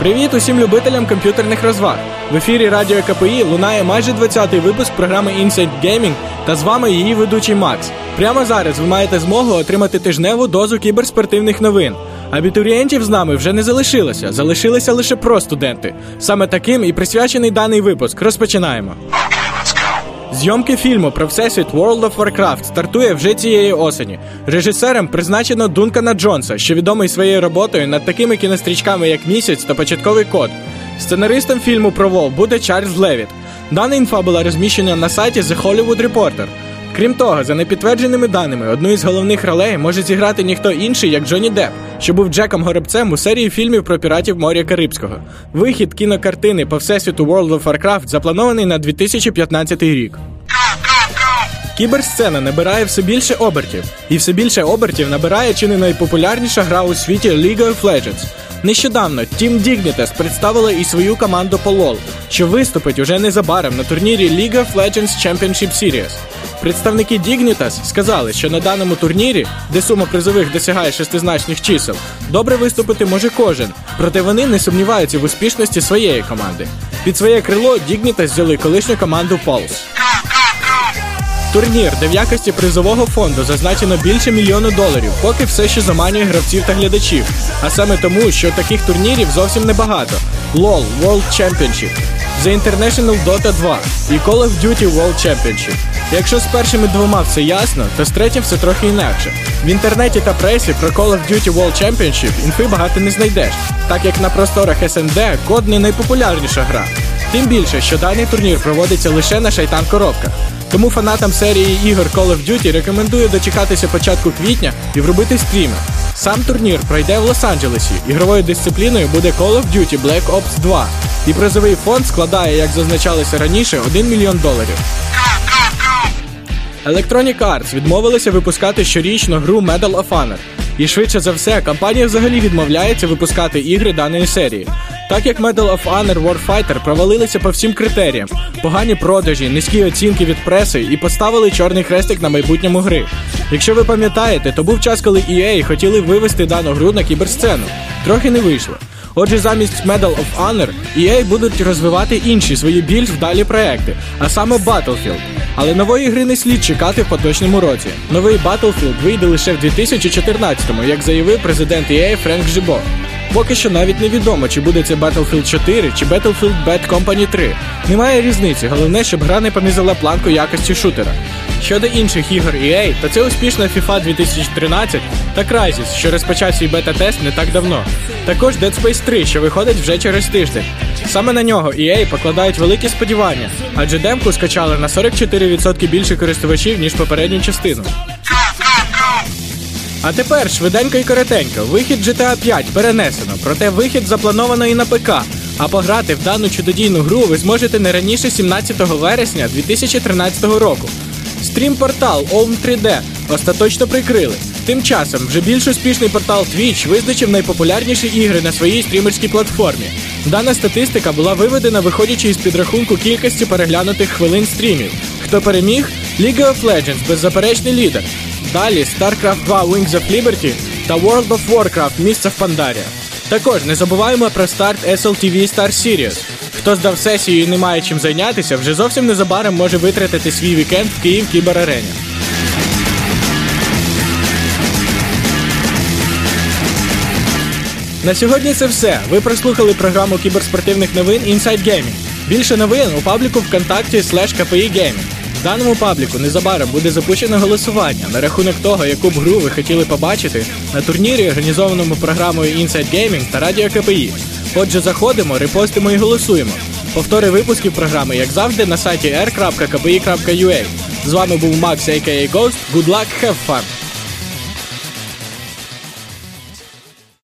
Привіт усім любителям комп'ютерних розваг. В ефірі Радіо КПІ лунає майже 20-й випуск програми Inside Gaming та з вами її ведучий Макс. Прямо зараз ви маєте змогу отримати тижневу дозу кіберспортивних новин. Абітурієнтів з нами вже не залишилося, залишилися лише про студенти. Саме таким і присвячений даний випуск. Розпочинаємо. Зйомки фільму про всесвіт World of Warcraft стартує вже цієї осені. Режисером призначено Дункана Джонса, що відомий своєю роботою над такими кінострічками, як місяць та початковий код. Сценаристом фільму про WoW буде Чарльз Левіт. Дана інфа була розміщена на сайті The Hollywood Reporter. Крім того, за непідтвердженими даними, одну із головних ролей може зіграти ніхто інший, як Джонні Депп, що був Джеком Горобцем у серії фільмів про піратів моря Карибського. Вихід кінокартини по всесвіту World of Warcraft запланований на 2015 рік. Кіберсцена набирає все більше обертів, і все більше обертів набирає чи не найпопулярніша гра у світі League of Legends. Нещодавно Team Dignitas представила і свою команду по LoL, що виступить уже незабаром на турнірі League of Legends Championship Series. Представники Dignitas сказали, що на даному турнірі, де сума призових досягає шестизначних чисел, добре виступити може кожен, проте вони не сумніваються в успішності своєї команди. Під своє крило Dignitas взяли колишню команду Pulse. Турнір, де в якості призового фонду зазначено більше мільйону доларів, поки все ще заманює гравців та глядачів. А саме тому, що таких турнірів зовсім небагато: LOL World Championship, The International Dota 2 і Call of Duty World Championship. Якщо з першими двома все ясно, то з третім все трохи інакше. В інтернеті та пресі про Call of Duty World Championship інфи багато не знайдеш, так як на просторах SND код не найпопулярніша гра. Тим більше, що даний турнір проводиться лише на шайтан коробках. Тому фанатам серії ігор Call of Duty рекомендую дочекатися початку квітня і вробити стріми. Сам турнір пройде в Лос-Анджелесі. Ігровою дисципліною буде Call of Duty Black Ops 2. І призовий фонд складає, як зазначалося раніше, 1 мільйон доларів. Electronic Arts відмовилися випускати щорічно гру Medal of Honor. І швидше за все, компанія взагалі відмовляється випускати ігри даної серії. Так як Medal of Honor Warfighter провалилися по всім критеріям, погані продажі, низькі оцінки від преси і поставили чорний хрестик на майбутньому гри. Якщо ви пам'ятаєте, то був час, коли EA хотіли вивести дану гру на кіберсцену. Трохи не вийшло. Отже, замість Medal of Honor EA будуть розвивати інші свої більш вдалі проекти, а саме Battlefield. Але нової гри не слід чекати в поточному році. Новий Battlefield вийде лише в 2014-му, як заявив президент EA Френк Жибо. Поки що навіть невідомо, чи буде це Battlefield 4 чи Battlefield Bad Company 3. Немає різниці, головне, щоб гра не понизила планку якості шутера. Щодо інших ігор EA, то це успішна FIFA 2013 та Crysis, що розпочав свій бета-тест не так давно. Також Dead Space 3, що виходить вже через тиждень. Саме на нього EA покладають великі сподівання, адже демку скачали на 44% більше користувачів, ніж попередню частину. А тепер швиденько і коротенько. Вихід GTA 5 перенесено, проте вихід заплановано і на ПК. А пограти в дану чудодійну гру ви зможете не раніше 17 вересня 2013 року. Стрім-портал Own 3D остаточно прикрили. Тим часом вже більш успішний портал Twitch визначив найпопулярніші ігри на своїй стрімерській платформі. Дана статистика була виведена, виходячи із підрахунку кількості переглянутих хвилин стрімів. Хто переміг? League of Legends, беззаперечний лідер. Далі StarCraft 2 Wings of Liberty та World of Warcraft Mists of Pandaria. Також не забуваємо про старт SLTV Star Series. Хто здав сесію і не має чим зайнятися, вже зовсім незабаром може витратити свій вікенд в Київ Кіберарені. На сьогодні це все. Ви прослухали програму кіберспортивних новин Inside Gaming. Більше новин у пабліку ВКонтакті Gaming. Даному пабліку незабаром буде запущено голосування на рахунок того, яку б гру ви хотіли побачити на турнірі, організованому програмою Inside Gaming та Радіо КПІ. Отже, заходимо, репостимо і голосуємо. Повтори випусків програми, як завжди, на сайті r.kpi.ua. З вами був Макс, a.k.a. Ghost. Good luck, have fun!